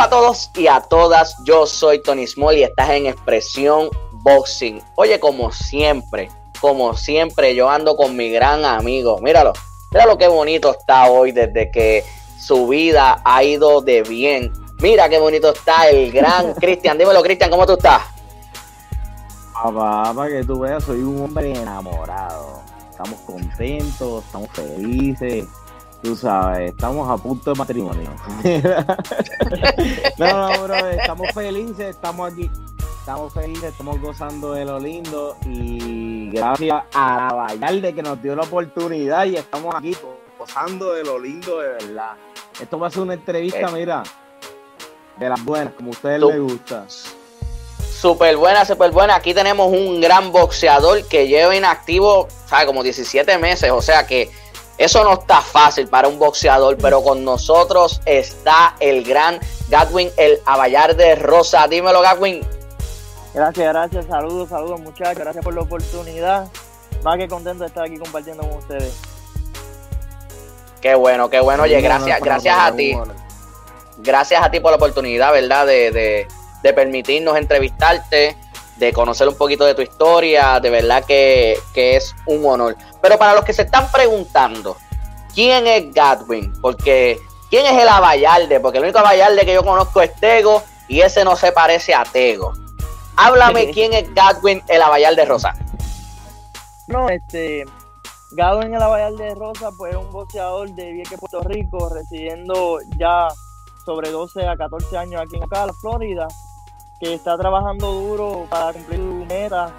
Saludos a todos y a todas. Yo soy Tony Small y estás en Expresión Boxing. Oye, como siempre, como siempre, yo ando con mi gran amigo. Míralo, mira qué bonito está hoy desde que su vida ha ido de bien. Mira qué bonito está el gran Cristian. Dímelo, Cristian, ¿cómo tú estás? Papá, para que tú veas, soy un hombre enamorado. Estamos contentos, estamos felices. Tú sabes, estamos a punto de matrimonio. no, no, bro, estamos felices, estamos aquí, estamos felices, estamos gozando de lo lindo y gracias a Vallarde que nos dio la oportunidad y estamos aquí gozando de lo lindo de verdad. Esto va a ser una entrevista, eh. mira, de las buenas, como a ustedes les gusta. Súper buena, súper buena. Aquí tenemos un gran boxeador que lleva inactivo, ¿sabes? Como 17 meses, o sea que eso no está fácil para un boxeador, pero con nosotros está el gran Gatwin, el Abayar de Rosa. Dímelo, Gatwin. Gracias, gracias. Saludos, saludos, muchachos. Gracias por la oportunidad. Más que contento de estar aquí compartiendo con ustedes. Qué bueno, qué bueno. Oye, gracias, gracias a ti. Gracias a ti por la oportunidad, ¿verdad? De, de, permitirnos entrevistarte, de conocer un poquito de tu historia. De verdad que, que es un honor. Pero para los que se están preguntando, ¿quién es Gadwin? Porque, ¿quién es el Abayalde? Porque el único Abayalde que yo conozco es Tego y ese no se parece a Tego. Háblame quién es Gadwin, el Abayalde Rosa. No, este, Gadwin el Abayalde Rosa, pues es un boxeador de Vieques, Puerto Rico, residiendo ya sobre 12 a 14 años aquí en Ocala, Florida, que está trabajando duro para cumplir su meta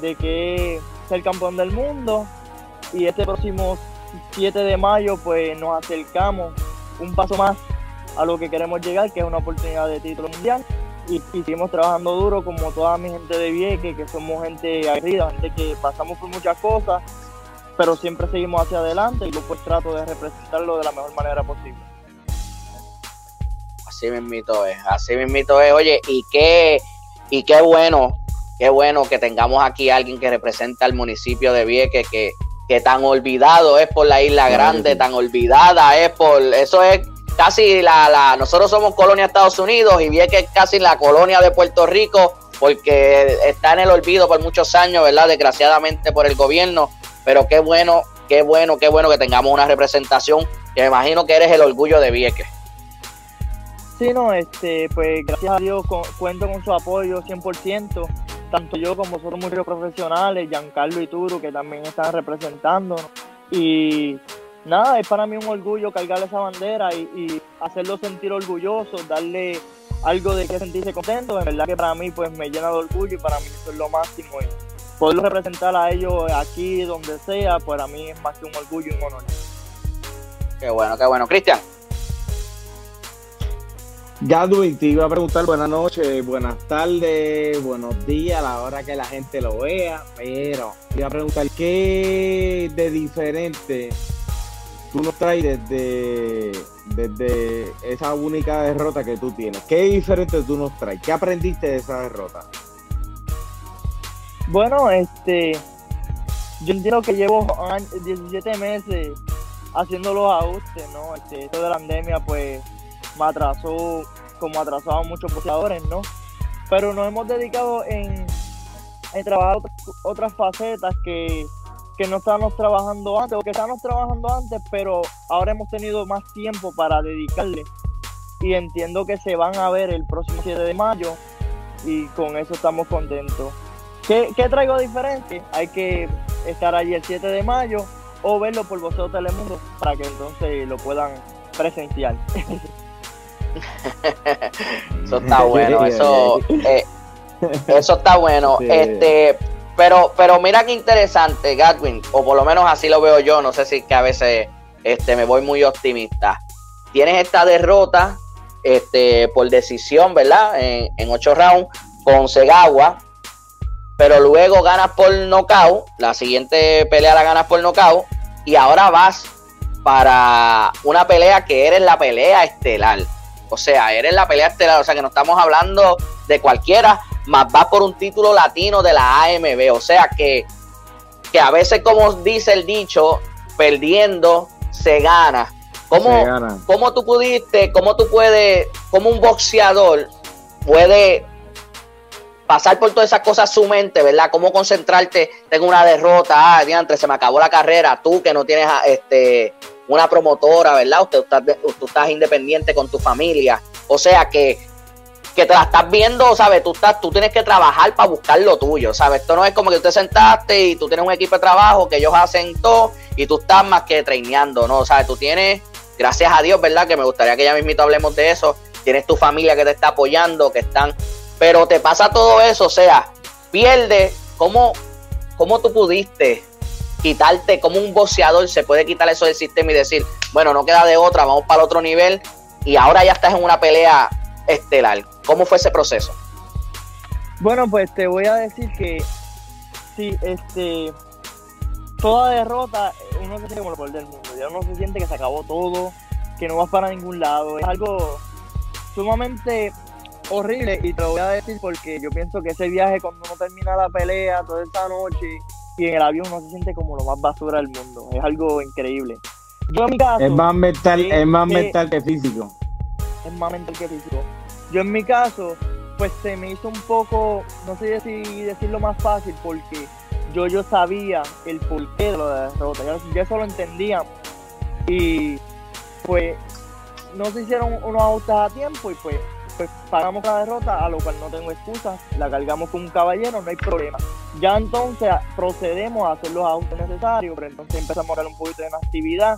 de que ser campeón del mundo y este próximo 7 de mayo pues nos acercamos un paso más a lo que queremos llegar, que es una oportunidad de título mundial. Y, seguimos trabajando duro como toda mi gente de Vieques, que somos gente aguerrida, gente que pasamos por muchas cosas, pero siempre seguimos hacia adelante y yo pues trato de representarlo de la mejor manera posible. Así mismito es, así mismito es. Oye, y qué, y qué bueno, qué bueno que tengamos aquí a alguien que representa al municipio de Vieques, que, que tan olvidado es por la isla grande, tan olvidada es por, eso es casi la, la, nosotros somos colonia de Estados Unidos y bien que es casi la colonia de Puerto Rico porque está en el olvido por muchos años, ¿verdad? Desgraciadamente por el gobierno, pero qué bueno, qué bueno, qué bueno que tengamos una representación, que me imagino que eres el orgullo de Vieques. Sí, no, este, pues gracias a Dios cuento con su apoyo 100% tanto yo como nosotros muchos profesionales, Giancarlo y Turo, que también están representando. Y nada, es para mí un orgullo cargarle esa bandera y, hacerlo sentir orgulloso, darle algo de que sentirse contento. En verdad que para mí pues me llena de orgullo y para mí eso es lo máximo. Y poderlo representar a ellos aquí, donde sea, para mí es más que un orgullo y un honor. Qué bueno, qué bueno. Cristian. Gadwin, te iba a preguntar buenas noches, buenas tardes, buenos días a la hora que la gente lo vea, pero te iba a preguntar qué de diferente tú nos traes desde, desde esa única derrota que tú tienes. ¿Qué diferente tú nos traes? ¿Qué aprendiste de esa derrota? Bueno, este, yo entiendo que llevo 17 meses haciendo los ajustes, ¿no? Este, esto de la pandemia, pues me atrasó como atrasó a muchos boxeadores, ¿no? Pero nos hemos dedicado en, trabajar otras, facetas que, no estábamos trabajando antes, o que estábamos trabajando antes, pero ahora hemos tenido más tiempo para dedicarle. Y entiendo que se van a ver el próximo 7 de mayo y con eso estamos contentos. ¿Qué, qué traigo diferente? Hay que estar allí el 7 de mayo o verlo por Boxeo Telemundo para que entonces lo puedan presenciar. eso está bueno, eso, eh, eso está bueno. Este, pero, pero mira qué interesante, Gatwin, o por lo menos así lo veo yo, no sé si que a veces este, me voy muy optimista. Tienes esta derrota este, por decisión, ¿verdad? En, en ocho rounds con Segawa, pero luego ganas por nocaut, la siguiente pelea la ganas por nocaut, y ahora vas para una pelea que eres la pelea estelar. O sea, eres la pelea estelar, o sea que no estamos hablando de cualquiera, más va por un título latino de la AMB. O sea que, que a veces, como dice el dicho, perdiendo se gana. ¿Cómo, ¿Cómo tú pudiste, cómo tú puedes, cómo un boxeador puede pasar por todas esas cosas su mente, ¿verdad? Cómo concentrarte, tengo una derrota, ah, diantre, se me acabó la carrera, tú que no tienes este una promotora, ¿verdad? Usted, estás independiente con tu familia. O sea que, que te la estás viendo, ¿sabes? Tú, estás, tú tienes que trabajar para buscar lo tuyo, ¿sabes? Esto no es como que tú te sentaste y tú tienes un equipo de trabajo que ellos hacen todo y tú estás más que traineando, ¿no? ¿Sabes? Tú tienes, gracias a Dios, ¿verdad? Que me gustaría que ya mismito hablemos de eso. Tienes tu familia que te está apoyando, que están... Pero te pasa todo eso, o sea, pierde, ¿cómo, cómo tú pudiste quitarte, como un boxeador se puede quitar eso del sistema y decir, bueno, no queda de otra, vamos para el otro nivel y ahora ya estás en una pelea estelar. ¿Cómo fue ese proceso? Bueno, pues te voy a decir que sí, este, toda derrota uno se siente como el del mundo, ya uno se siente que se acabó todo, que no vas para ningún lado, es algo sumamente horrible y te lo voy a decir porque yo pienso que ese viaje cuando uno termina la pelea toda esta noche y en el avión uno se siente como lo más basura del mundo. Es algo increíble. Yo en mi caso. Es más mental, es más mental que físico. Es más mental que físico. Yo en mi caso, pues se me hizo un poco, no sé si decirlo más fácil, porque yo, yo sabía el porqué de la derrota. Ya, eso lo entendía. Y pues no se hicieron unos ajustes a tiempo y pues pues pagamos la derrota, a lo cual no tengo excusas, la cargamos con un caballero, no hay problema. Ya entonces procedemos a hacer los ajustes necesarios, pero entonces empezamos a dar un poquito de actividad.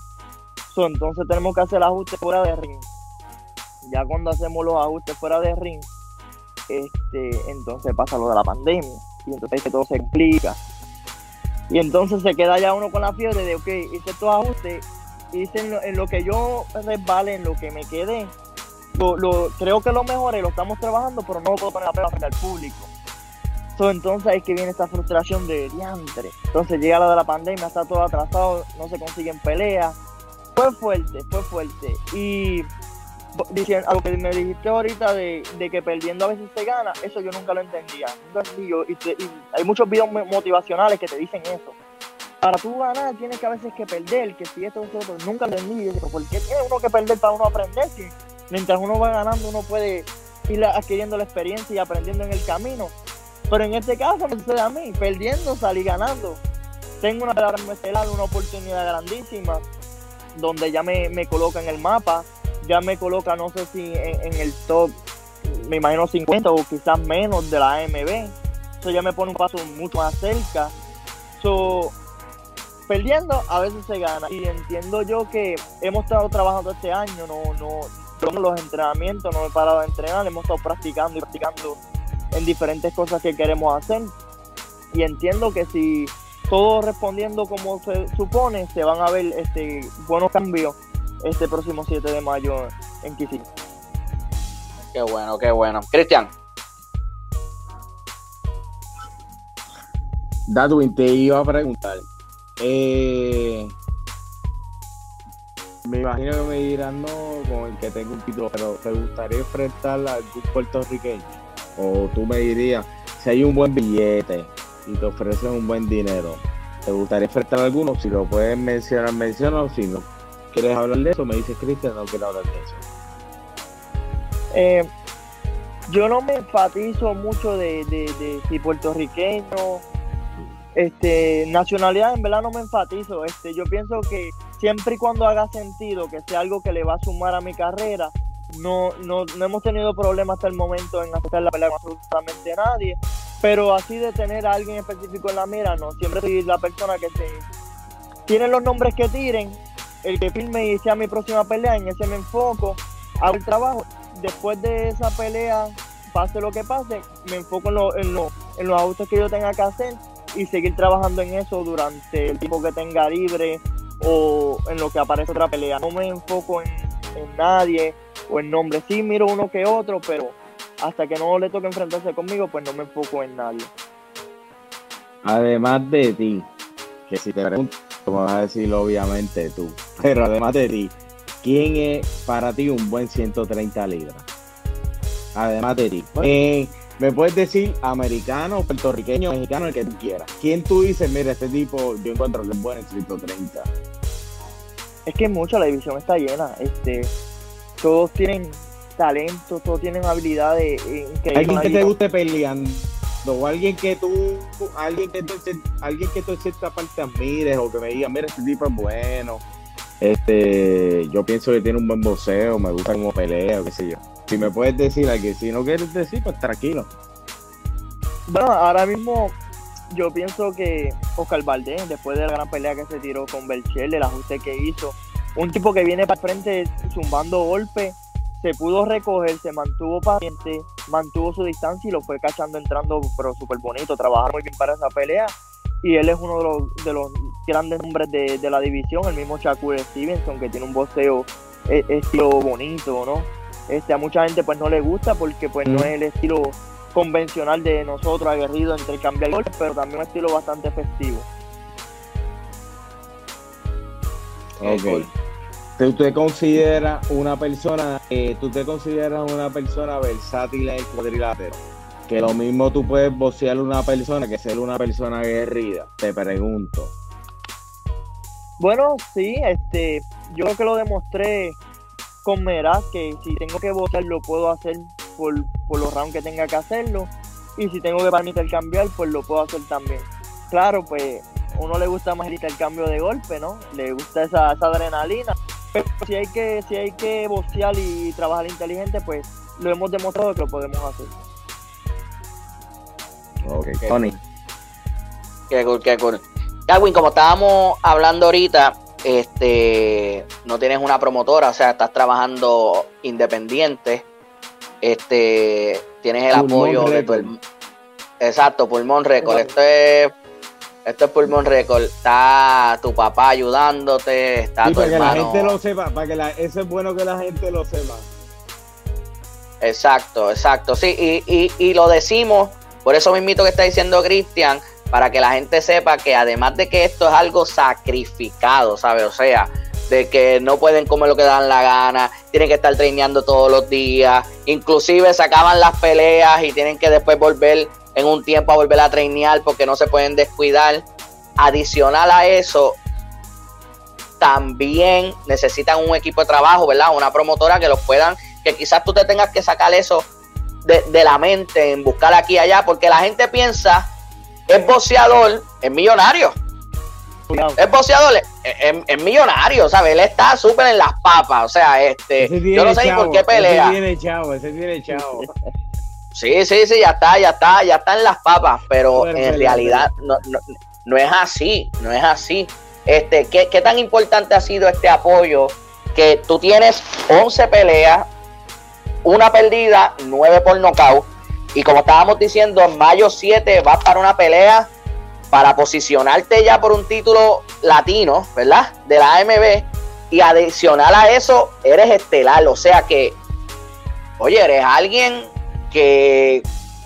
entonces tenemos que hacer el ajuste fuera de ring. Ya cuando hacemos los ajustes fuera de ring, este, entonces pasa lo de la pandemia. Y entonces todo se explica. Y entonces se queda ya uno con la fiebre de, ok, hice estos ajustes, hice en lo, en lo que yo resbale, en lo que me quedé, lo, creo que lo mejor lo estamos trabajando, pero no lo puedo poner a prueba frente al público. entonces es que viene esta frustración de diantre. Entonces llega la de la pandemia, está todo atrasado, no se consiguen peleas. Fue fuerte, fue fuerte. Y diciendo, a lo que me dijiste ahorita de, que perdiendo a veces se gana, eso yo nunca lo entendía. y, hay muchos videos motivacionales que te dicen eso. Para tú ganar tienes que a veces que perder, que si esto, esto, nunca lo entendí. ¿Por qué tiene uno que perder para uno aprender? Mientras uno va ganando, uno puede ir adquiriendo la experiencia y aprendiendo en el camino. Pero en este caso me sucede a mí, perdiendo, salí ganando. Tengo una estelar, una oportunidad grandísima, donde ya me, me coloca en el mapa, ya me coloca, no sé si en, el top, me imagino 50 o quizás menos de la AMB. Eso ya me pone un paso mucho más cerca. So, perdiendo, a veces se gana. Y entiendo yo que hemos estado trabajando este año, no, no, los entrenamientos, no he parado de entrenar, hemos estado practicando y practicando en diferentes cosas que queremos hacer. Y entiendo que si todo respondiendo como se supone, se van a ver este buenos cambios este próximo 7 de mayo en Kissimmee. Qué bueno, qué bueno. Cristian. Dadwin, te iba a preguntar. Eh, me imagino que me dirán no con el que tengo un título, pero ¿te gustaría enfrentar a algún puertorriqueño? O tú me dirías, si hay un buen billete y te ofrecen un buen dinero, ¿te gustaría enfrentar a alguno? Si lo puedes mencionar, menciona, si no quieres hablar de eso, me dices Cristian, no quiero hablar de eso. Eh, yo no me enfatizo mucho de, de, de si puertorriqueño este, nacionalidad en verdad no me enfatizo. Este, yo pienso que siempre y cuando haga sentido, que sea algo que le va a sumar a mi carrera, no, no, no hemos tenido problemas hasta el momento en hacer la pelea con absolutamente nadie. Pero así de tener a alguien específico en la mira, no. Siempre soy la persona que se tiene los nombres que tiren, el que filme y sea mi próxima pelea, en ese me enfoco, hago el trabajo. Después de esa pelea, pase lo que pase, me enfoco en, lo, en, lo, en los ajustes que yo tenga que hacer y seguir trabajando en eso durante el tiempo que tenga libre o en lo que aparece otra pelea. No me enfoco en, nadie o en nombre. Sí miro uno que otro, pero hasta que no le toque enfrentarse conmigo, pues no me enfoco en nadie. Además de ti, que si te pregunto, como vas a decir obviamente tú, pero además de ti, ¿quién es para ti un buen 130 libras? Además de ti. Eh, me puedes decir americano, puertorriqueño, mexicano, el que tú quieras. ¿Quién tú dices, mira, este tipo, yo encuentro que es bueno en 130? es que mucho, la división está llena. Este, todos tienen talento, todos tienen habilidades increíbles. Alguien que te guste peleando, o alguien que tú, alguien que tú, alguien que tú en cierta parte admires, o que me diga, mira, este tipo es bueno. Este, yo pienso que tiene un buen boxeo, me gusta como pelea, o qué sé yo. Si me puedes decir que si no quieres decir, pues tranquilo. Bueno, ahora mismo yo pienso que Oscar Valdés, después de la gran pelea que se tiró con Belchel, el ajuste que hizo, un tipo que viene para frente zumbando golpes, se pudo recoger, se mantuvo paciente, mantuvo su distancia y lo fue cachando entrando, pero súper bonito, trabajar muy bien para esa pelea. Y él es uno de los, de los grandes nombres de, la división, el mismo Shakur Stevenson, que tiene un boxeo eh, estilo bonito, ¿no? Este, a mucha gente pues no le gusta porque pues no mm. es el estilo convencional de nosotros, aguerrido, entre cambiar golpes, pero también un estilo bastante festivo. Ok. ¿Tú te consideras una persona, eh, tú te consideras una persona versátil en el cuadrilátero? Que lo mismo tú puedes bocear una persona que ser una persona aguerrida, te pregunto. Bueno, sí, este, yo creo que lo demostré con Meraz, que si tengo que bocear lo puedo hacer por, los rounds que tenga que hacerlo. Y si tengo que permitir cambiar, pues lo puedo hacer también. Claro, pues uno le gusta más el cambio de golpe, ¿no? Le gusta esa, adrenalina. Pero si hay que, si hay que boxear y trabajar inteligente, pues lo hemos demostrado que lo podemos hacer. Ok, Tony. Qué cool, qué cool. como estábamos hablando ahorita, este, no tienes una promotora, o sea, estás trabajando independiente. Este, tienes el apoyo de tu Exacto, Pulmón Record. Esto es esto es Pulmón Record. Está tu papá ayudándote, está tu para que la gente lo sepa, para que la, eso es bueno que la gente lo sepa. Exacto, exacto. Sí, y, y, y lo decimos, por eso mismo que está diciendo Cristian, para que la gente sepa que además de que esto es algo sacrificado, ¿sabes? O sea, de que no pueden comer lo que dan la gana, tienen que estar traineando todos los días, inclusive se acaban las peleas y tienen que después volver en un tiempo a volver a trainear porque no se pueden descuidar. Adicional a eso, también necesitan un equipo de trabajo, ¿verdad? Una promotora que los puedan, que quizás tú te tengas que sacar eso de, de la mente, en buscar aquí y allá, porque la gente piensa, es boxeador, es millonario. Es boxeador, es, millonario, ¿sabes? Él está súper en las papas, o sea, este, yo no sé ni por qué pelea. Ese tiene chavo, ese tiene chavo. Sí, sí, sí, ya está, ya está, ya está en las papas, pero en realidad no, no, es así, no es así. Este, ¿qué, ¿Qué tan importante ha sido este apoyo? Que tú tienes 11 peleas, una perdida, 9 por nocaut. Y como estábamos diciendo, en mayo 7 vas para una pelea para posicionarte ya por un título latino, ¿verdad? De la AMB. Y adicional a eso, eres estelar. O sea que, oye, eres alguien que,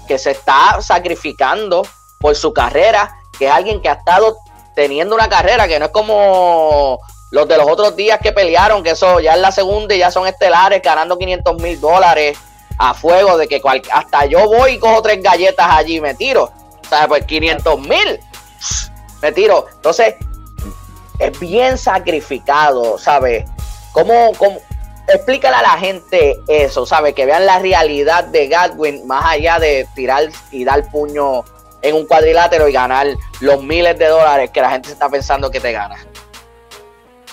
que se está sacrificando por su carrera, que es alguien que ha estado teniendo una carrera que no es como los de los otros días que pelearon, que eso ya es la segunda y ya son estelares ganando 500 mil dólares a fuego, de que hasta yo voy y cojo tres galletas allí y me tiro. O pues 500 mil me tiro. Entonces, es bien sacrificado, ¿sabes? ¿Cómo, cómo, explícale a la gente eso, ¿sabes? Que vean la realidad de Godwin más allá de tirar y dar puño en un cuadrilátero y ganar los miles de dólares que la gente se está pensando que te gana.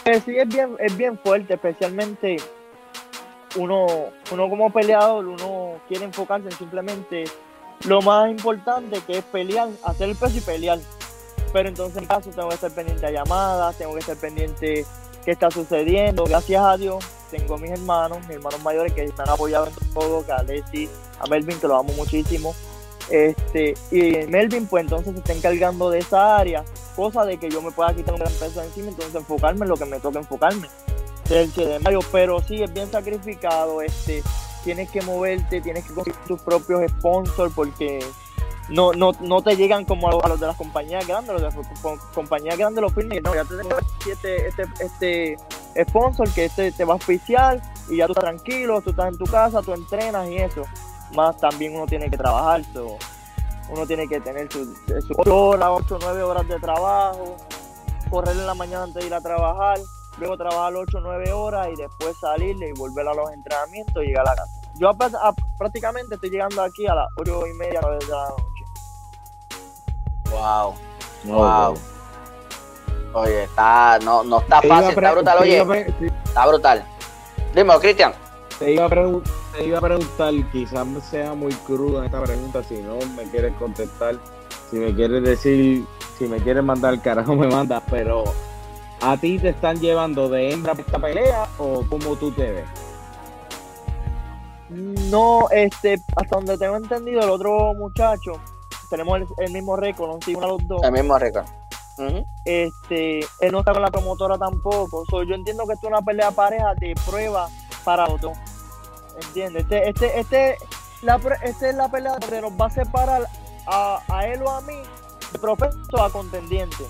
Eh, sí, es bien, es bien fuerte, especialmente uno, uno como peleador, uno quiere enfocarse en simplemente lo más importante que es pelear, hacer el peso y pelear. Pero entonces en caso tengo que estar pendiente a llamadas, tengo que estar pendiente qué está sucediendo. Gracias a Dios tengo a mis hermanos, mis hermanos mayores que están apoyados en todo, que a Alessi, a Melvin, que lo amo muchísimo. Este, y Melvin pues entonces se está encargando de esa área, cosa de que yo me pueda quitar un gran peso encima, entonces enfocarme en lo que me toca enfocarme. Pero sí es bien sacrificado, este, tienes que moverte, tienes que conseguir tus propios sponsors porque no, no, no te llegan como a, los de las compañías grandes, los de las compañías grandes los firmes, no, ya te tengo este, este, este sponsor que este te va a oficiar y ya tú estás tranquilo, tú estás en tu casa, tú entrenas y eso. Más también uno tiene que trabajar, uno tiene que tener su, su 8 horas, 8 o 9 horas de trabajo, correr en la mañana antes de ir a trabajar luego trabajar 8 o 9 horas y después salirle y volver a los entrenamientos y llegar a la casa. Yo prácticamente estoy llegando aquí a las 8 y media, 9 de la noche. Wow. Wow. Oye, está, no, no está fácil, está brutal, oye. Está brutal. Dime, Cristian. Te iba, a te iba a preguntar, quizás sea muy cruda esta pregunta, si no me quieres contestar, si me quieres decir, si me quieres mandar el carajo me mandas, pero ¿a ti te están llevando de hembra esta pelea o cómo tú te ves? No, este, hasta donde tengo entendido, el otro muchacho, tenemos el, mismo récord, no uno a los dos. El mismo récord. Este, él no está con la promotora tampoco. yo entiendo que esto es una pelea pareja de prueba para los dos. ¿Entiendes? Este, este, este, la, esta es la pelea donde nos va a separar a, a él o a mí, de profeso a contendiente.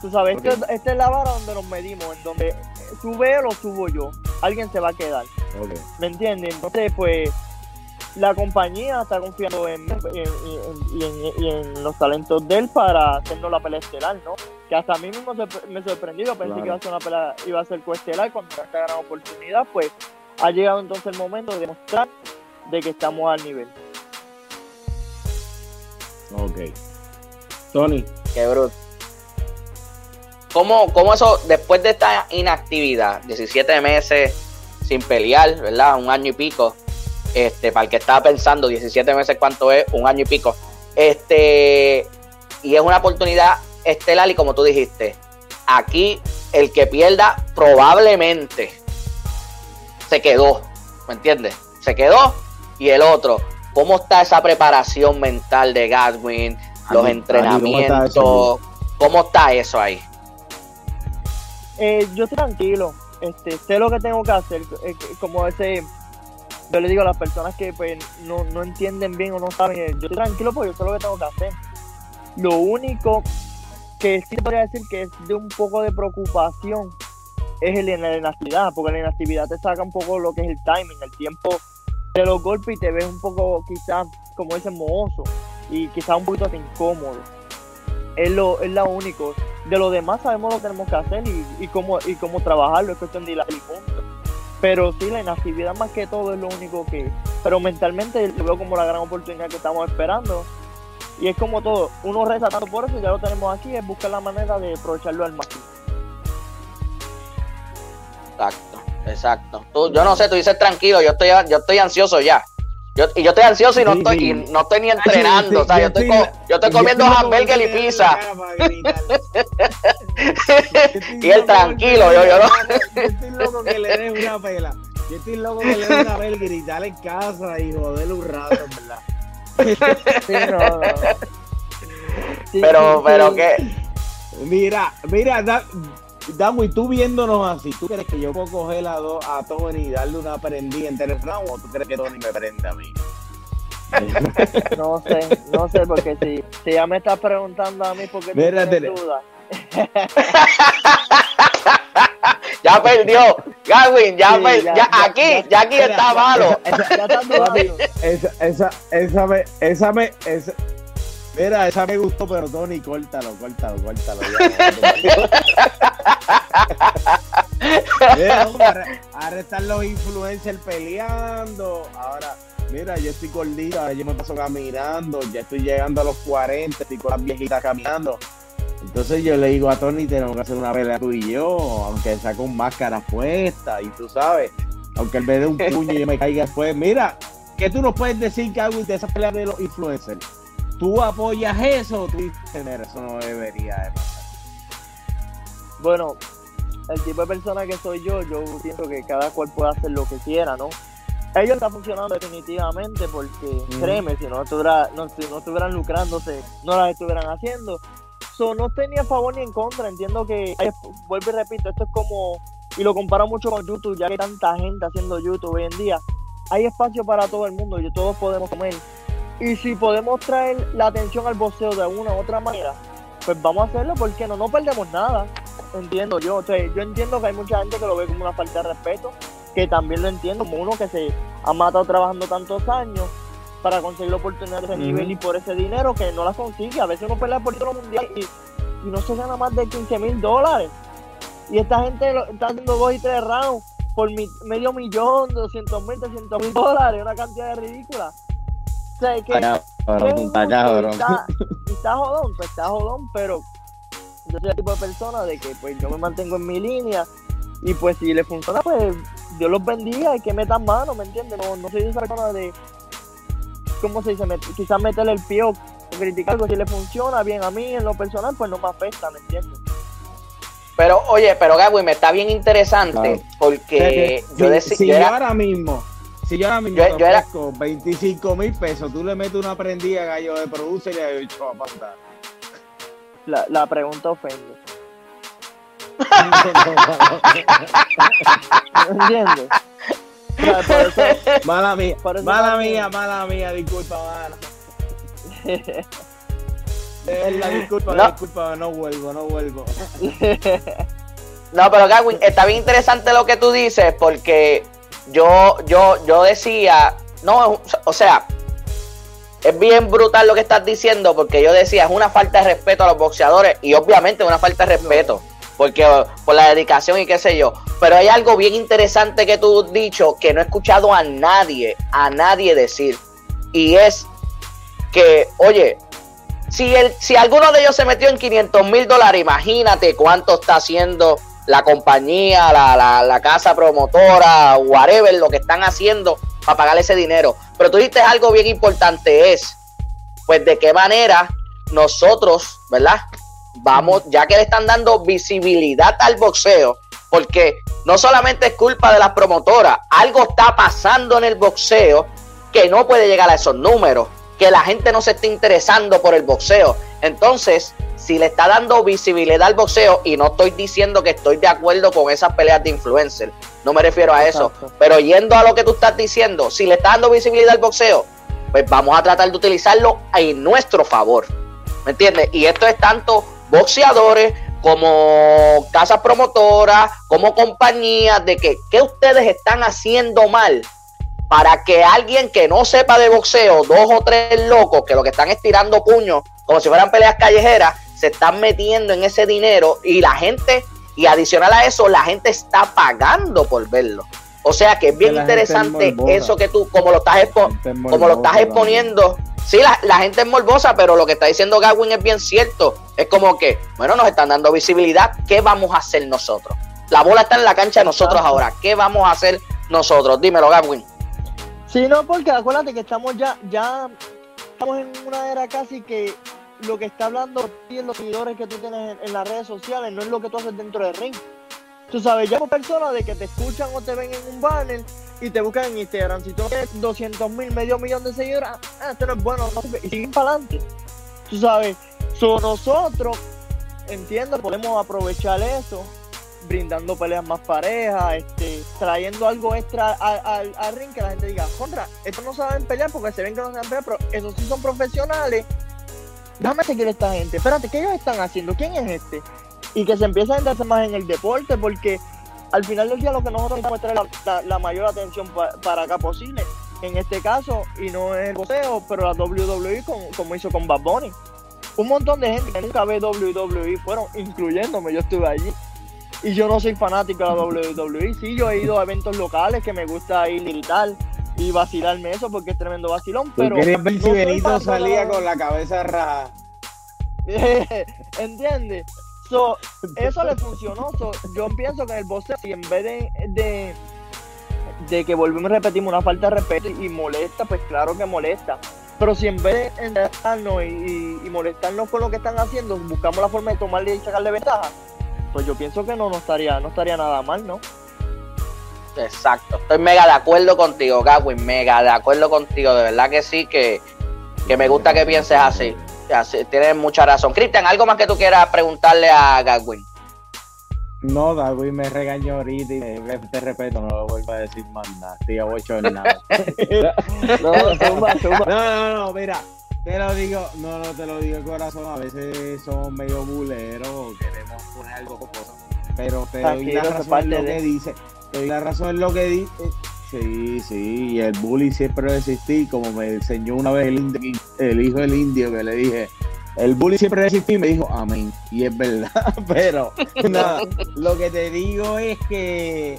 Tú sabes, esta es la vara donde nos medimos, en donde sube él o subo yo. Alguien se va a quedar. ¿Me entiendes? Entonces, pues, la compañía está confiando en, en, en, los talentos de él para hacernos la pelea estelar, ¿no? Que hasta a mí mismo me sorprendió, pensé que iba a ser una pelea, iba a ser coestelar cuando esta gran oportunidad, pues ha llegado entonces el momento de demostrar de que estamos al nivel. Ok. Tony. Qué bruto. ¿Cómo, ¿Cómo eso, después de esta inactividad, 17 meses sin pelear, ¿verdad? Un año y pico, este, para el que estaba pensando, 17 meses cuánto es, un año y pico. Este, y es una oportunidad estelar y como tú dijiste, aquí el que pierda probablemente se quedó, ¿me entiendes? Se quedó y el otro, ¿cómo está esa preparación mental de Gadwin? Los entrenamientos, ¿cómo está eso, ahí? Eh, yo estoy tranquilo, este, sé lo que tengo que hacer, eh, como ese yo le digo a las personas que pues no, no entienden bien o no saben, eh, yo estoy tranquilo porque yo sé lo que tengo que hacer. Lo único que sí podría decir que es de un poco de preocupación es el, la inactividad, porque la inactividad te saca un poco lo que es el timing, el tiempo de los golpes y te ves un poco quizás, como dicen, mohoso y quizás un poquito incómodo. Es lo, es lo único. De lo demás sabemos lo que tenemos que hacer y, y, cómo, y cómo trabajarlo, es cuestión de ir y punto. Pero sí, la inactividad más que todo es lo único que... Pero mentalmente lo veo como la gran oportunidad que estamos esperando. Y es como todo, uno reza tanto por eso, ya lo tenemos aquí, es buscar la manera de aprovecharlo al máximo. Exacto, exacto. Tú, yo no sé, tú dices tranquilo, yo estoy, yo estoy ansioso ya. Yo, y yo estoy ansioso y no estoy, no estoy ni entrenando, o sea, yo estoy, yo estoy comiendo hamburgues y pizza. y él tranquilo, yo, yo no. Yo estoy loco que le des una pela. Yo estoy loco que le des una pela y gritarle en casa y joderle un rato, ¿verdad? pero, pero que. Mira, mira, da, Damo, y tú viéndonos así, ¿tú crees que yo puedo coger a, a Tony y darle una prendida en el o tú crees que Tony me prende a mí? no sé, no sé, porque si, si ya me estás preguntando a mí, ¿por qué tienes duda? ya perdió, Gavin, ya, ya, aquí, ya, aquí está malo. Esa, esa, esa, me, esa me, esa, Mira, esa me gustó, pero Tony, córtalo, córtalo, córtalo. Están los influencers peleando. Ahora, mira, yo estoy gordito, ahora yo me paso caminando, ya estoy llegando a los 40, estoy con las viejitas caminando. Entonces yo le digo a Tony, tenemos que hacer una pelea tú y yo, aunque sea con máscara puesta, y tú sabes, aunque él me dé un puño y yo me caiga después. Mira, ¿qué tú nos puedes decir, que hago de esa pelea de los influencers? ¿Tú apoyas eso o tú dices, eso no debería de pasar? Bueno, el tipo de persona que soy yo, yo pienso que cada cual puede hacer lo que quiera, ¿no? Ellos están funcionando definitivamente porque, créeme, si no, estuviera, no, no estuvieran lucrándose, no las estuvieran haciendo. So, no estoy ni a favor ni en contra, entiendo que, vuelvo y repito, esto es como, y lo comparo mucho con YouTube, ya que hay tanta gente haciendo YouTube hoy en día, hay espacio para todo el mundo y todos podemos comer y si podemos traer la atención al boxeo de una u otra manera, pues vamos a hacerlo porque no, no perdemos nada. Entiendo yo. O sea, yo entiendo que hay mucha gente que lo ve como una falta de respeto, que también lo entiendo, como uno que se ha matado trabajando tantos años para conseguir la oportunidad de ese nivel y por ese dinero que no la consigue. A veces uno pelea por título mundial y, y no se gana más de 15 mil dólares. Y esta gente lo, está haciendo dos y tres rounds por medio millón, doscientos mil, trescientos mil dólares, una cantidad de ridícula. Sea, que, está, está, está jodón, pues está jodón, pero yo soy el tipo de persona de que pues yo me mantengo en mi línea y pues si le funciona, pues Dios los bendiga y que metan mano, ¿me entiendes? No, no soy esa persona de, ¿cómo se dice? quizás meterle el pie o criticar algo, si le funciona bien a mí en lo personal, pues no me afecta, ¿me entiendes? Pero, oye, pero Gaby, me está bien interesante porque yo decía. Si, yo ahora mismo, si yo ahora mismo yo, te era... 25 mil pesos, tú le metes una prendida gallo de produce y le dicho a pasar. La, la pregunta ofende. ¿Entiendes? mala mía, mala mía, mala mía, disculpa, mala. Es la disculpa, no. disculpa, no vuelvo, no vuelvo. No, pero Gawin, está bien interesante lo que tú dices, porque yo, yo, yo decía, no, o sea, es bien brutal lo que estás diciendo, porque yo decía, es una falta de respeto a los boxeadores, y obviamente es una falta de respeto, porque por la dedicación y qué sé yo. Pero hay algo bien interesante que tú has dicho que no he escuchado a nadie, a nadie decir, y es que, oye, si, el, si alguno de ellos se metió en 500 mil dólares, imagínate cuánto está haciendo la compañía, la, la, casa promotora, whatever, lo que están haciendo para pagar ese dinero. Pero tú dijiste algo bien importante, es, pues, de qué manera nosotros, ¿verdad? Vamos, ya que le están dando visibilidad al boxeo, porque no solamente es culpa de las promotoras, algo está pasando en el boxeo que no puede llegar a esos números que la gente no se esté interesando por el boxeo. Entonces, si le está dando visibilidad al boxeo, y no estoy diciendo que estoy de acuerdo con esas peleas de influencer, no me refiero a eso, pero yendo a lo que tú estás diciendo, si le está dando visibilidad al boxeo, pues vamos a tratar de utilizarlo en nuestro favor. ¿Me entiendes? Y esto es tanto boxeadores como casas promotoras, como compañías, de que qué ustedes están haciendo mal para que alguien que no sepa de boxeo, dos o tres locos que lo que están estirando puños como si fueran peleas callejeras, se están metiendo en ese dinero y la gente, y adicional a eso, la gente está pagando por verlo. O sea que es bien interesante eso que tú, como lo estás, como lo estás exponiendo. Sí, la, la, gente es morbosa, pero lo que está diciendo Gawin es bien cierto. Es como que, bueno, nos están dando visibilidad. ¿Qué vamos a hacer nosotros? La bola está en la cancha de nosotros ahora. ¿Qué vamos a hacer nosotros? Dímelo, Gawin. Sí, no, porque acuérdate que estamos ya, ya estamos en una era casi que lo que está hablando y los seguidores que tú tienes en, las redes sociales no es lo que tú haces dentro del ring. Tú sabes, ya personas de que te escuchan o te ven en un banner y te buscan en Instagram. Si tú tienes 200 mil, medio millón de seguidores, ah, esto no es bueno, y siguen para adelante. Tú sabes, so nosotros, entiendo, podemos aprovechar eso brindando peleas más parejas, este, trayendo algo extra al, ring que la gente diga, contra, estos no saben pelear porque se ven que no saben pelear, pero esos sí son profesionales. Déjame seguir a esta gente, espérate, ¿qué ellos están haciendo? ¿Quién es este? Y que se empiece a entrarse más en el deporte porque al final del día lo que nosotros necesitamos es traer la, mayor atención para acá posible. En este caso, y no es el boxeo, pero la WWE como hizo con Bad Bunny. Un montón de gente que nunca ve WWE fueron, incluyéndome, yo estuve allí. Y yo no soy fanático de la WWE. Sí, yo he ido a eventos locales que me gusta ir y tal y vacilarme eso porque es tremendo vacilón. Pero ver si Benito salía con la cabeza rara. ¿Entiendes? So, eso le funcionó. yo pienso que en el boxeo, si en vez de, de, que volvemos a repetir una falta de respeto y molesta, pues claro que molesta. Pero si en vez de entrarnos y, y, molestarnos con lo que están haciendo, buscamos la forma de tomarle y sacarle ventaja, pues yo pienso que no, no estaría, no estaría nada mal, ¿no? Exacto, estoy mega de acuerdo contigo, Gawin, mega de acuerdo contigo, de verdad que sí, que, me gusta que pienses así. tienes mucha razón. Cristian, ¿algo más que tú quieras preguntarle a Gawin? No, Gawin me regañó ahorita y te respeto, no lo vuelvo a decir más nada, tío, hecho nada. no, no, no, no, mira, te lo digo, no, no te lo digo de corazón, a veces somos medio buleros, queremos poner algo pero te doy la razón en lo que dice, te doy la razón en lo que dice. Sí, sí, y el bullying siempre existí, como me enseñó una vez el, el hijo del indio que le dije, El bully siempre resistió y me dijo amén. Y es verdad. Pero nada, lo que te digo es que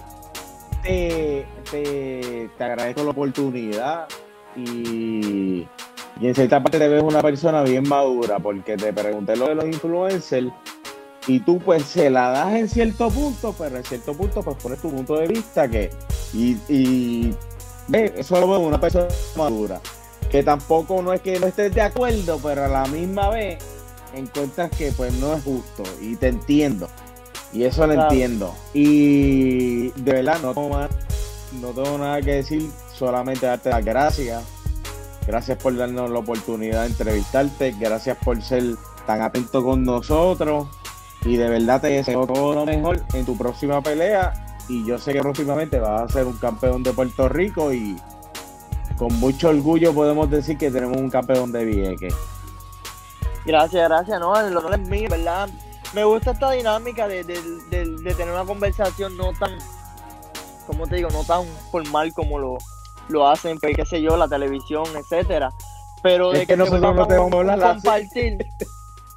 te, te, te agradezco la oportunidad y, y en cierta parte te ves una persona bien madura porque te pregunté lo de los influencers y tú pues se la das en cierto punto, pero en cierto punto pues pones tu punto de vista que y, y ve, eso lo veo una persona madura que tampoco no es que no estés de acuerdo, pero a la misma vez encuentras que pues no es justo y te entiendo. Y eso lo entiendo. Y de verdad no tengo, más, no tengo nada que decir, solamente darte las gracias. Gracias por darnos la oportunidad de entrevistarte, gracias por ser tan atento con nosotros. Y de verdad te deseo todo lo mejor en tu próxima pelea. Y yo sé que próximamente vas a ser un campeón de Puerto Rico y con mucho orgullo podemos decir que tenemos un campeón de Vieques. Gracias, gracias, no, el honor es mío, ¿verdad? Me gusta esta dinámica de, de, de, de tener una conversación no tan, como te digo, no tan formal como lo, lo hacen, pues, qué sé yo, la televisión, etcétera. Pero de que, nosotros no te vamos a hablar compartir.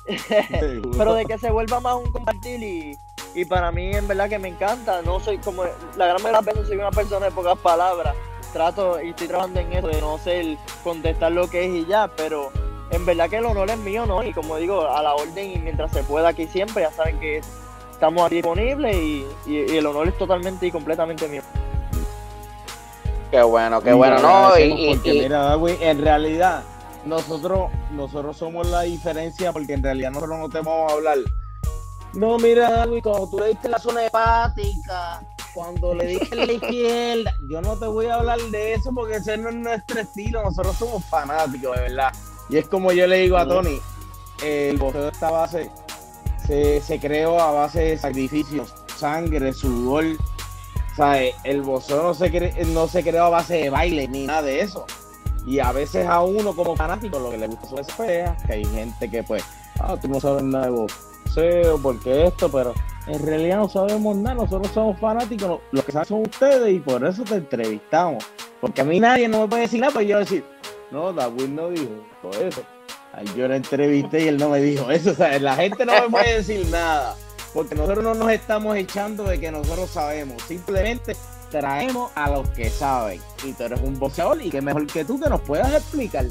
pero de que se vuelva más un compartir y, y para mí en verdad que me encanta, no soy como la gran mayoría de las veces soy una persona de pocas palabras, trato y estoy trabajando en eso de no ser contestar lo que es y ya, pero en verdad que el honor es mío, ¿no? Y como digo, a la orden y mientras se pueda aquí siempre, ya saben que estamos disponibles y, y, y el honor es totalmente y completamente mío. Qué bueno, qué bueno, ¿no? Y, porque mira, Darwin, en realidad nosotros nosotros somos la diferencia porque en realidad nosotros no te vamos a hablar. No, mira, Darwin, cuando tú le diste la zona hepática, cuando le dije la izquierda, yo no te voy a hablar de eso porque ese no es nuestro estilo, nosotros somos fanáticos, de verdad. Y es como yo le digo a Tony, el boxeo de esta base se, se creó a base de sacrificios, sangre, sudor. Sea, el boxeo no se, cre no se creó a base de baile ni nada de eso. Y a veces a uno como fanático lo que le gusta son esas peleas, que hay gente que pues, ah, tú no sabes nada de boxeo, porque esto, pero en realidad no sabemos nada, nosotros somos fanáticos, lo que saben son ustedes y por eso te entrevistamos. Porque a mí nadie no me puede decir nada, pues yo decir, no, Darwin no dijo eso. Ay, yo lo entrevisté y él no me dijo eso. O sea, la gente no me puede decir nada. Porque nosotros no nos estamos echando de que nosotros sabemos. Simplemente traemos a los que saben. Y tú eres un boxeador y que mejor que tú que nos puedas explicar.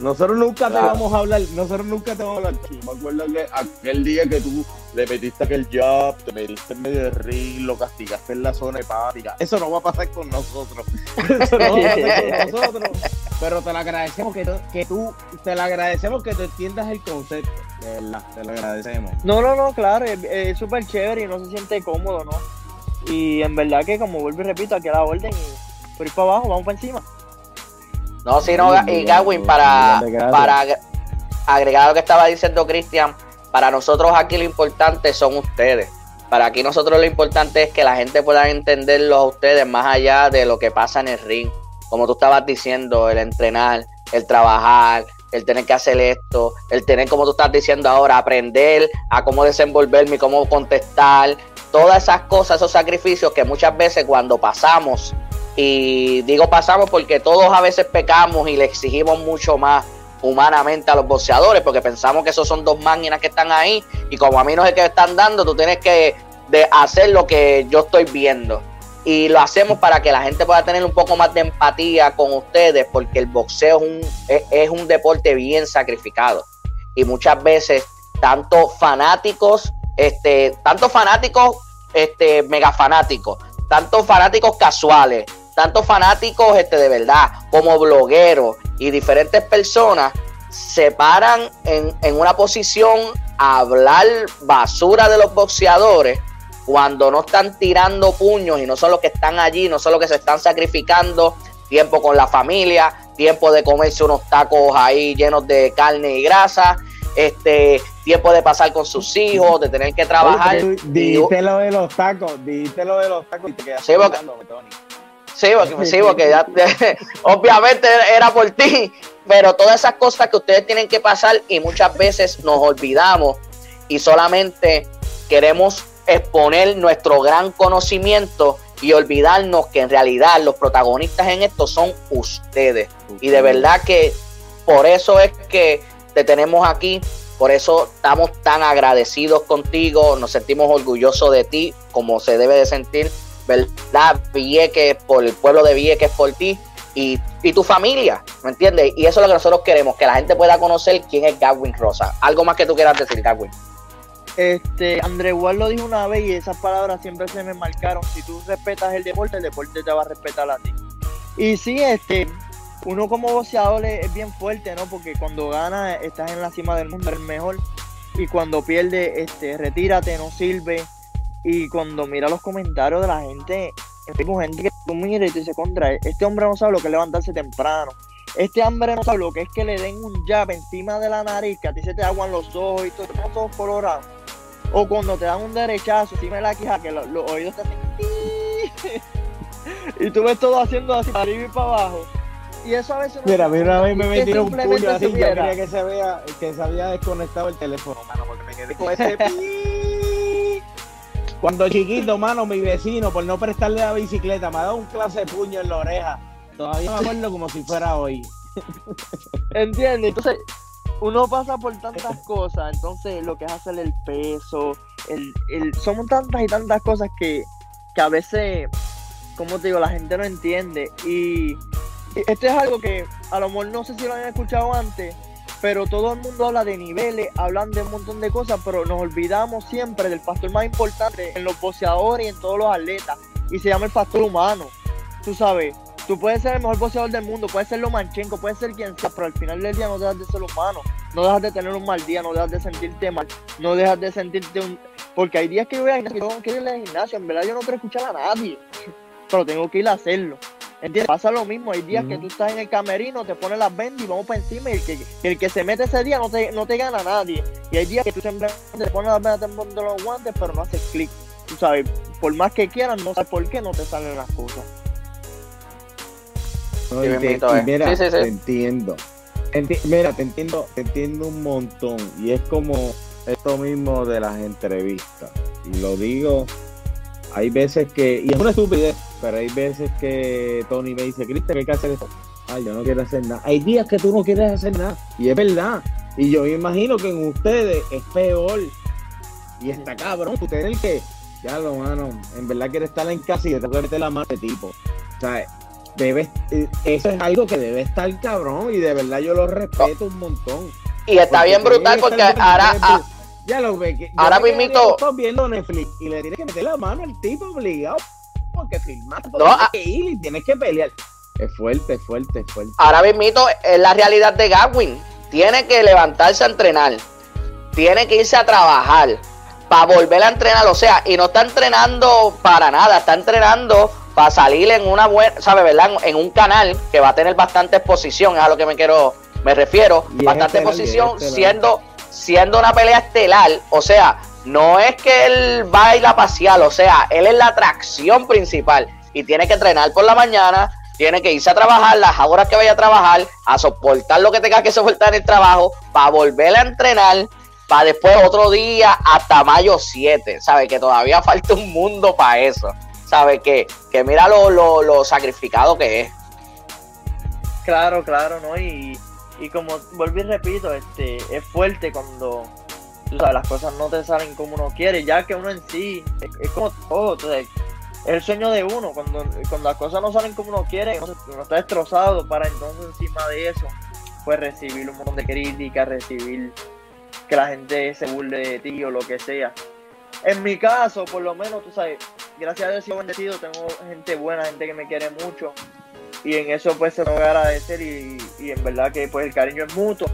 Nosotros nunca claro. te vamos a hablar, nosotros nunca te vamos a hablar. Me acuerdo que aquel día que tú le metiste aquel jab, te metiste en medio de ring, lo castigaste en la zona hepática. Eso no va a pasar con nosotros. Eso no va a pasar con nosotros. Pero te lo agradecemos que, que tú, te lo agradecemos que tú entiendas el concepto. De verdad, te lo agradecemos. No, no, no, claro, es súper chévere y no se siente cómodo, ¿no? Y en verdad que como vuelvo y repito, aquí a la orden y por ir para abajo, vamos para encima. No, sino, y Gawin, para, para agregar lo que estaba diciendo Cristian, para nosotros aquí lo importante son ustedes. Para aquí nosotros lo importante es que la gente pueda entenderlo a ustedes más allá de lo que pasa en el ring. Como tú estabas diciendo, el entrenar, el trabajar, el tener que hacer esto, el tener, como tú estás diciendo ahora, aprender a cómo desenvolverme cómo contestar. Todas esas cosas, esos sacrificios que muchas veces cuando pasamos y digo pasamos porque todos a veces pecamos y le exigimos mucho más humanamente a los boxeadores porque pensamos que esos son dos máquinas que están ahí y como a mí no el que están dando, tú tienes que de hacer lo que yo estoy viendo. Y lo hacemos para que la gente pueda tener un poco más de empatía con ustedes porque el boxeo es un, es, un deporte bien sacrificado. Y muchas veces tanto fanáticos, este, tanto fanáticos, este, mega fanáticos, tanto fanáticos casuales, tantos fanáticos este, de verdad, como blogueros y diferentes personas, se paran en, en, una posición a hablar basura de los boxeadores cuando no están tirando puños y no son los que están allí, no son los que se están sacrificando tiempo con la familia, tiempo de comerse unos tacos ahí llenos de carne y grasa, este tiempo de pasar con sus hijos, de tener que trabajar. Dijiste lo de los tacos, dijiste lo de los tacos y te quedaste sí, porque, Tony. Sí, porque, sí, porque ya, obviamente era por ti, pero todas esas cosas que ustedes tienen que pasar y muchas veces nos olvidamos y solamente queremos exponer nuestro gran conocimiento y olvidarnos que en realidad los protagonistas en esto son ustedes. Y de verdad que por eso es que te tenemos aquí. Por eso estamos tan agradecidos contigo, nos sentimos orgullosos de ti, como se debe de sentir, ¿verdad? Vieques, por el pueblo de Vieques, por ti y, y, tu familia, ¿me entiendes? Y eso es lo que nosotros queremos, que la gente pueda conocer quién es Gadwin Rosa. Algo más que tú quieras decir, Gadwin. Este, André Ward lo dijo una vez y esas palabras siempre se me marcaron. Si tú respetas el deporte, el deporte te va a respetar a ti. Y sí, este, uno como boxeador es, bien fuerte, ¿no? Porque cuando gana estás en la cima del mundo, eres mejor. Y cuando pierde, este, retírate, no sirve. Y cuando mira los comentarios de la gente, es gente que tú miras y te dice contra, este hombre no sabe lo que es levantarse temprano. Este hombre no sabe lo que es que le den un jab encima de la nariz, que a ti se te aguan los ojos y todo, ojos colorados. O cuando te dan un derechazo encima de la quija, que los, oídos te hacen... y tú ves todo haciendo así para arriba y para abajo. Y eso a veces Mira, a mí una vez me metieron un puño así, yo quería que se, vea, que se había desconectado el teléfono, mano, porque me quedé con ese Cuando chiquito, mano, mi vecino, por no prestarle la bicicleta, me ha dado un clase de puño en la oreja. Todavía me acuerdo como si fuera hoy. ¿Entiendes? Entonces, uno pasa por tantas cosas, entonces lo que es hacer el peso, el, el, somos tantas y tantas cosas que, que a veces, como te digo, la gente no entiende. Y esto es algo que a lo mejor no sé si lo han escuchado antes, pero todo el mundo habla de niveles, hablan de un montón de cosas, pero nos olvidamos siempre del factor más importante en los boxeadores y en todos los atletas, y se llama el factor humano. Tú sabes, tú puedes ser el mejor boxeador del mundo, puedes ser Lomachenko, puedes ser quien sea, pero al final del día no dejas de ser humano, no dejas de tener un mal día, no dejas de sentirte mal, no dejas de sentirte un... Porque hay días que yo voy a gimnasio, yo no quiero ir al gimnasio, en verdad yo no quiero escuchar a nadie, pero tengo que ir a hacerlo. ¿Entiendes? Pasa lo mismo, hay días que tú estás en el camerino, te pones las vendas y vamos para encima y el que, el que se mete ese día no te, no te gana nadie. Y hay días que tú siempre te pones las vendas, te pones los guantes, pero no haces clic. Tú sabes, por más que quieras, no sabes por qué no te salen las cosas. No, y mira, te entiendo. mira, te entiendo, te entiendo un montón. Y es como esto mismo de las entrevistas. Y lo digo, hay veces que, y es una estupidez, pero hay veces que Tony me dice, Cristian, hay que hacer esto. Ay, yo no quiero hacer nada. Hay días que tú no quieres hacer nada. Y es verdad. Y yo me imagino que en ustedes es peor. Y está cabrón. Usted el que, ya lo mano, en verdad quiere estar en casa y te puede meter la mano de tipo. O sea, debe, eh, eso es algo que debe estar cabrón. Y de verdad yo lo respeto un montón. Y está bien brutal porque ahora. ya lo ve. Que, ahora mismo. viendo Netflix y le tienes que meter la mano al tipo obligado porque filmar, no, tienes ah. que ir y tienes que pelear. Es fuerte, fuerte, fuerte. Ahora mismo es la realidad de Gawin. Tiene que levantarse a entrenar. Tiene que irse a trabajar para volver a entrenar. O sea, y no está entrenando para nada. Está entrenando para salir en una buena, ¿sabe, verdad? En un canal que va a tener bastante exposición. Es a lo que me quiero, me refiero. bastante exposición siendo, siendo una pelea estelar. O sea, no es que él va a ir a pasear, o sea, él es la atracción principal y tiene que entrenar por la mañana, tiene que irse a trabajar las horas que vaya a trabajar, a soportar lo que tenga que soportar en el trabajo, para volver a entrenar, para después otro día hasta mayo 7, ¿sabe? Que todavía falta un mundo para eso, ¿sabe? Que, que mira lo, lo, lo sacrificado que es. Claro, claro, ¿no? Y, y como vuelvo y repito, este, es fuerte cuando tú sabes, las cosas no te salen como uno quiere, ya que uno en sí es, como todo, es el sueño de uno, cuando, cuando las cosas no salen como uno quiere, uno, está destrozado para entonces encima de eso, pues recibir un montón de críticas, recibir que la gente se burle de ti o lo que sea. En mi caso, por lo menos, tú sabes, gracias a Dios bendecido, tengo gente buena, gente que me quiere mucho, y en eso pues se me va a agradecer y, y en verdad que pues el cariño es mutuo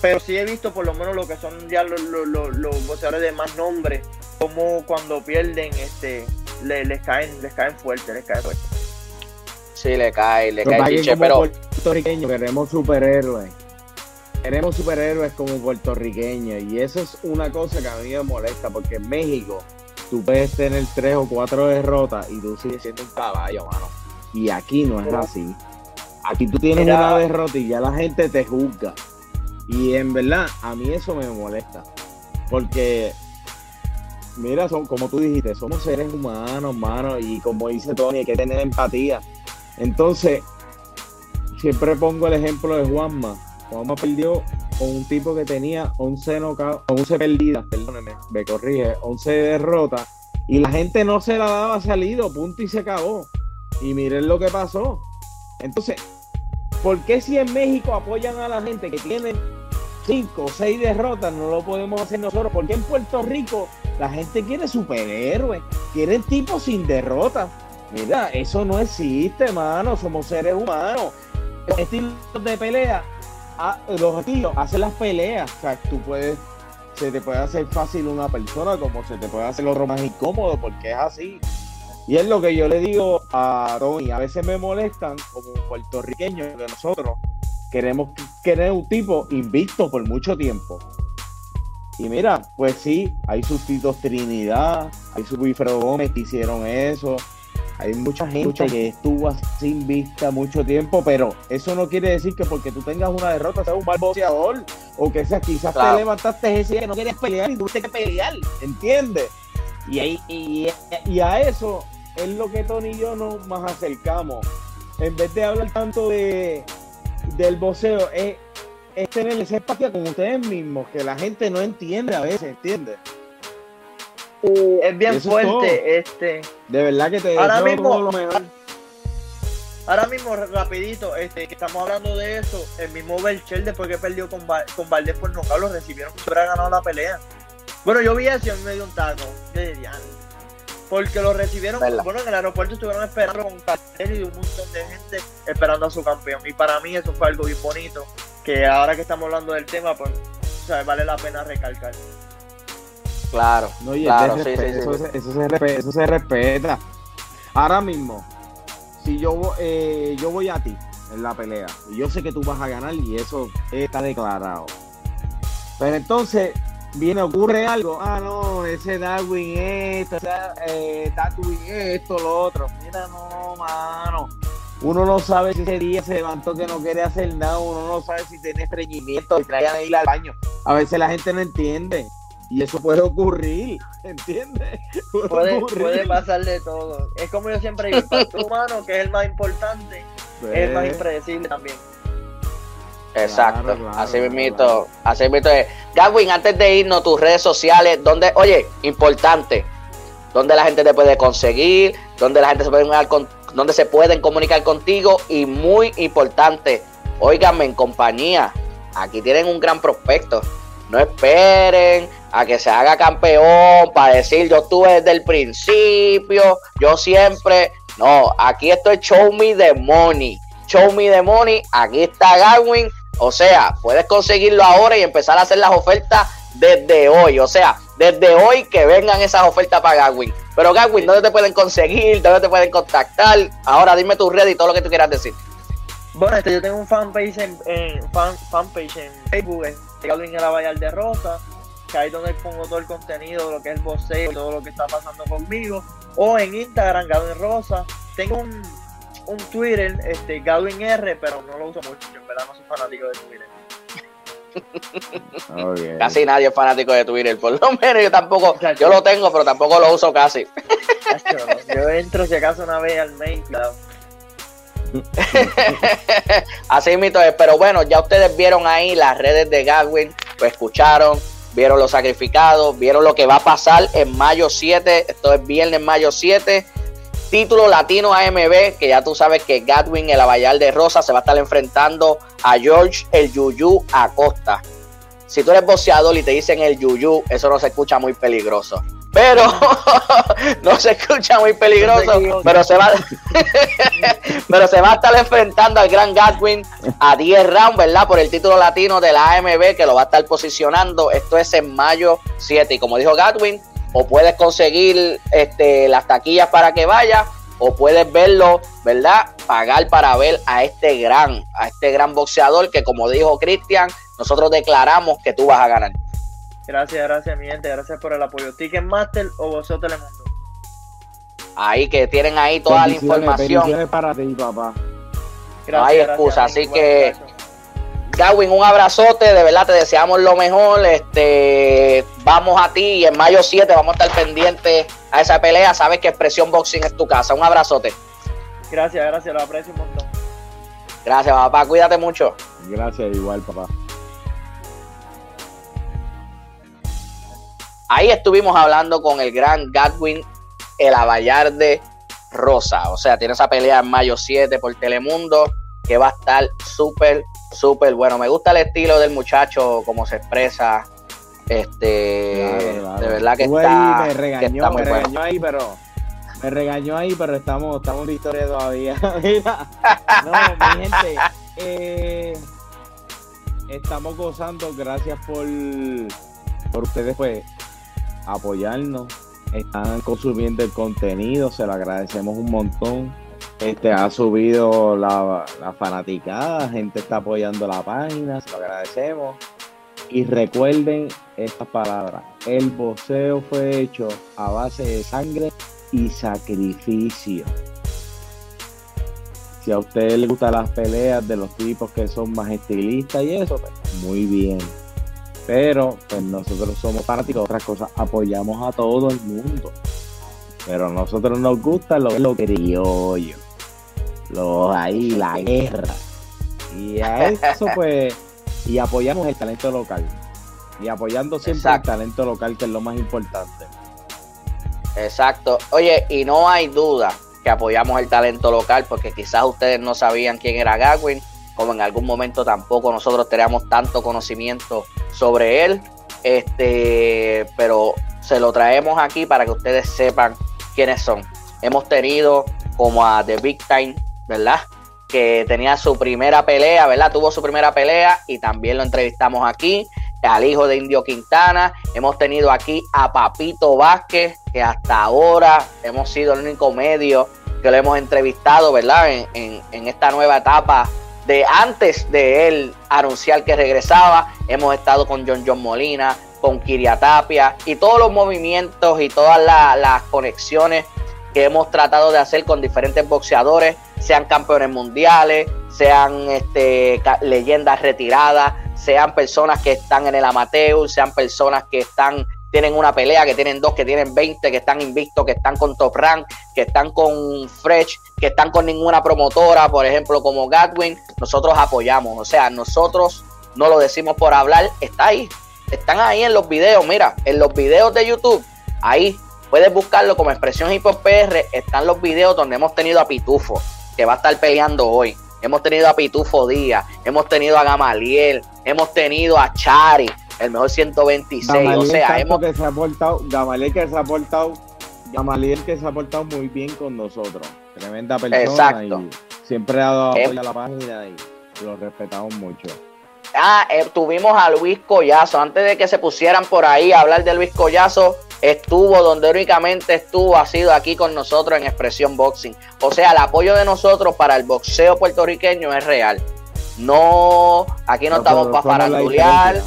pero sí he visto por lo menos lo que son ya los, los, boxeadores de más nombre, como cuando pierden, este, les caen, les caen fuerte, les caen fuerte. Sí, le cae, le cae chiche, pero. Puertorriqueños queremos superhéroes. Queremos superhéroes como puertorriqueños. Y eso es una cosa que a mí me molesta, porque en México tú puedes tener tres o cuatro derrotas y tú sigues siendo un caballo, mano. Y aquí no es así. Aquí tú tienes una derrota y ya la gente te juzga. Y en verdad, a mí eso me molesta. Porque, mira, son, como tú dijiste, somos seres humanos, hermano, y como dice Tony, hay que tener empatía. Entonces, siempre pongo el ejemplo de Juanma. Cuauhtémoc perdió con un tipo que tenía 11, 11 perdidas, perdóneme, me corrige, 11 derrotas, y la gente no se la daba salido, punto y se acabó. Y miren lo que pasó. Entonces, ¿por qué si en México apoyan a la gente que tiene 5 o 6 derrotas, no lo podemos hacer nosotros? Porque en Puerto Rico la gente quiere superhéroes, quieren tipos sin derrotas. Mira, eso no existe, hermano. Somos seres humanos. Estilos de pelea, los estilos hacen las peleas. O tú puedes, se te puede hacer fácil una persona como se te puede hacer lo más incómodo, porque es así. Y es lo que yo le digo a Tony. A veces me molestan como puertorriqueños de nosotros. Queremos tener un tipo invicto por mucho tiempo. Y mira, pues sí, hay sus Titos Trinidad, hay sus Wilfredo Gómez que hicieron eso, hay mucha gente que estuvo sin vista mucho tiempo, pero eso no quiere decir que porque tú tengas una derrota seas un mal boxeador o que sea, quizás te levantaste ese día que no querías pelear y tuviste que pelear, ¿entiendes? Y, ahí, y, a eso es lo que Tony y yo nos más acercamos. En vez de hablar tanto de del boxeo, es, es tener esa empatía con ustedes mismos, que la gente no entiende a veces, ¿entiendes? Es bien fuerte. este De verdad que te ahora mismo, lo mejor. Ahora mismo, rapidito, este, que estamos hablando de eso, el mismo Belcher después que perdió con, con Valdés por no lo recibieron que hubiera ganado la pelea. Bueno, yo vi eso en medio un taco. Porque lo recibieron, bueno, en el aeropuerto estuvieron esperando con cartel y un montón de gente esperando a su campeón. Y para mí eso fue algo bien bonito, que ahora que estamos hablando del tema, pues, vale la pena recalcar. Claro, claro, sí, sí, eso, se respeta, eso, se respeta, Ahora mismo, si yo, eh, yo voy a ti en la pelea, y yo sé que tú vas a ganar y eso está declarado. Pero entonces viene, ocurre algo, ah, no, ese Darwin esto, ese eh, Darwin esto, lo otro. Mira, no, mano. Uno no sabe si ese día se levantó que no quiere hacer nada, uno no sabe si tiene estreñimiento, y traían a ir al baño. A veces la gente no entiende. Y eso puede ocurrir, ¿entiendes? Puede, puede, pasar de todo. Es como yo siempre digo, el factor humano, que es el más importante, es el más impredecible también. Exacto, así mismo, así mismo es. Gawin, antes de irnos, tus redes sociales, donde, oye, importante, donde la gente te puede conseguir, donde la gente se puede con, donde se pueden comunicar contigo y muy importante, óigame en compañía, aquí tienen un gran prospecto. No esperen a que se haga campeón para decir yo estuve desde el principio, yo siempre. No, aquí estoy show me the money. Show me the money. Aquí está Garwin. O sea, puedes conseguirlo ahora y empezar a hacer las ofertas desde hoy. O sea, desde hoy que vengan esas ofertas para Garwin. Pero Garwin, ¿dónde te pueden conseguir? ¿Dónde te pueden contactar? Ahora dime tu red y todo lo que tú quieras decir. Bueno, este, yo tengo un fanpage en, fan, fanpage en Facebook, en la Vallar de Rosa que ahí donde pongo todo el contenido, lo que es el boxeo, todo lo que está pasando conmigo. O en Instagram, Gadwin Rosa. Tengo un, un Twitter, este, Gadwin R, pero no lo uso mucho, en verdad no soy fanático de Twitter. Casi nadie es fanático de Twitter, por lo menos yo tampoco, yo lo tengo, pero tampoco lo uso casi. yo entro si acaso una vez al main, Así mismo es, pero bueno, ya ustedes vieron ahí las redes de Gadwin, lo escucharon, vieron los sacrificados, vieron lo que va a pasar en mayo 7, esto es viernes mayo 7, título latino AMB, que ya tú sabes que Gatwin, el Abayal de Rosa, se va a estar enfrentando a George el Yuyu Acosta. Si tú eres boxeador y te dicen el Yuyu, eso no se escucha muy peligroso pero no se escucha muy peligroso, pero se va pero se va a estar enfrentando al gran Gatwin a 10 rounds, ¿verdad? Por el título latino de la AMB que lo va a estar posicionando. Esto es en mayo 7 y como dijo Gatwin, o puedes conseguir este las taquillas para que vaya o puedes verlo, ¿verdad? Pagar para ver a este gran a este gran boxeador que como dijo Cristian, nosotros declaramos que tú vas a ganar. Gracias, gracias, mi gente. Gracias por el apoyo. Ticketmaster o vosotros Telemundo. Ahí que tienen ahí toda la información. para ti, papá. no hay excusa, así que Gawin, un abrazote, de verdad te deseamos lo mejor. Este, vamos a ti y en mayo 7 vamos a estar pendientes a esa pelea. Sabes que Expresión Boxing es tu casa. Un abrazote. Gracias, gracias, lo aprecio un montón. Gracias, papá, cuídate mucho. Gracias, igual, papá. Ahí estuvimos hablando con el gran Gadwin El Avallarde Rosa. O sea, tiene esa pelea en mayo 7 por Telemundo que va a estar súper, súper bueno. Me gusta el estilo del muchacho, cómo se expresa. Este, de verdad que está, me regañó, me regañó ahí, pero me regañó ahí, pero estamos, estamos en historia todavía. Mira, no, mi gente, eh, estamos gozando, gracias por, por ustedes, pues, apoyarnos. Están consumiendo el contenido, se lo agradecemos un montón. Este ha subido la, la fanaticada, gente está apoyando la página, se lo agradecemos. Y recuerden estas palabras: el boxeo fue hecho a base de sangre y sacrificio. Si a ustedes les gustan las peleas de los tipos que son más estilistas y eso, pues muy bien. Pero pues nosotros somos fanáticos de otras cosas, apoyamos a todo el mundo. Pero a nosotros nos gusta lo, lo criollo. Los ahí, la guerra. Y a eso pues, y apoyamos el talento local. Y apoyando siempre el talento local, que es lo más importante. Exacto. Oye, y no hay duda que apoyamos el talento local porque quizás ustedes no sabían quién era Gagwin, como en algún momento tampoco nosotros teníamos tanto conocimiento sobre él. Este, pero se lo traemos aquí para que ustedes sepan quiénes son. Hemos tenido como a The Big Time, ¿verdad? Que tenía su primera pelea, ¿verdad? Tuvo su primera pelea y también lo entrevistamos aquí al hijo de Indio Quintana. Hemos tenido aquí a Papito Vázquez, que hasta ahora hemos sido el único medio que lo hemos entrevistado, ¿verdad? En, esta nueva etapa de antes de él anunciar que regresaba. Hemos estado con John John Molina, con Kiria Tapia y todos los movimientos y todas las conexiones que hemos tratado de hacer con diferentes boxeadores, sean campeones mundiales, sean este, leyendas retiradas, sean personas que están en el amateur, sean personas que están tienen una pelea, que tienen dos, que tienen 20, que están invictos, que están con top rank, que están con fresh, que están con ninguna promotora, por ejemplo, como Gatwin, nosotros apoyamos. O sea, nosotros no lo decimos por hablar, está ahí. Están ahí en los videos, mira, en los videos de YouTube, ahí puedes buscarlo como expresión hip hop PR, están los videos donde hemos tenido a Pitufo, que va a estar peleando hoy. Hemos tenido a Pitufo Díaz, hemos tenido a Gamaliel, hemos tenido a Chari, el mejor 126. o sea, hemos. Que se ha portado, Gamaliel que se ha portado, Gamaliel que se ha portado muy bien con nosotros. Tremenda persona. Exacto. Y siempre ha dado apoyo a la página y lo respetamos mucho. Ah, eh, tuvimos a Luis Collazo. Antes de que se pusieran por ahí a hablar de Luis Collazo, estuvo donde únicamente estuvo, ha sido aquí con nosotros en Expresión Boxing. O sea, el apoyo de nosotros para el boxeo puertorriqueño es real. No, aquí no, estamos para farandulear,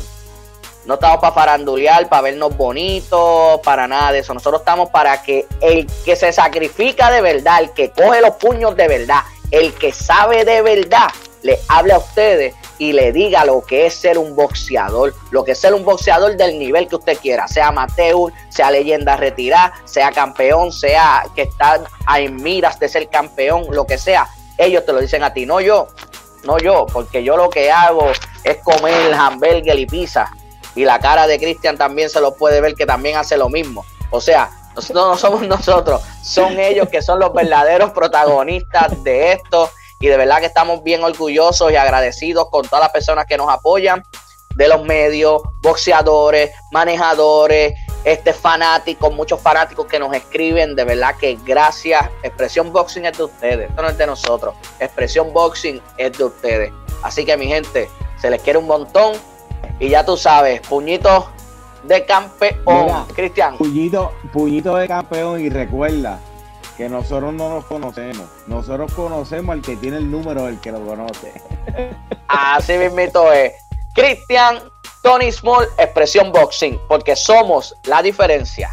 no estamos para farandulear, para vernos bonitos, para nada de eso. Nosotros estamos para que el que se sacrifica de verdad, el que coge los puños de verdad, el que sabe de verdad, le hable a ustedes y le diga lo que es ser un boxeador, lo que es ser un boxeador del nivel que usted quiera, sea amateur, sea leyenda retirada, sea campeón, sea que está en miras de ser campeón, lo que sea, ellos te lo dicen a ti, no yo, no yo, porque yo lo que hago es comer hamburger y pizza. Y la cara de Cristian también se lo puede ver que también hace lo mismo. O sea, nosotros no somos nosotros, son ellos que son los verdaderos protagonistas de esto y de verdad que estamos bien orgullosos y agradecidos con todas las personas que nos apoyan de los medios, boxeadores, manejadores, este fanáticos, muchos fanáticos que nos escriben, de verdad que gracias. Expresión Boxing es de ustedes, esto no es de nosotros. Expresión Boxing es de ustedes. Así que mi gente, se les quiere un montón y ya tú sabes, puñito de campeón, Cristian. Puñito, puñito de campeón y recuerda, que nosotros no nos conocemos. Nosotros conocemos al que tiene el número del que lo conoce. Así mismito es. Cristian, Tony Small, Expresión Boxing, porque somos la diferencia.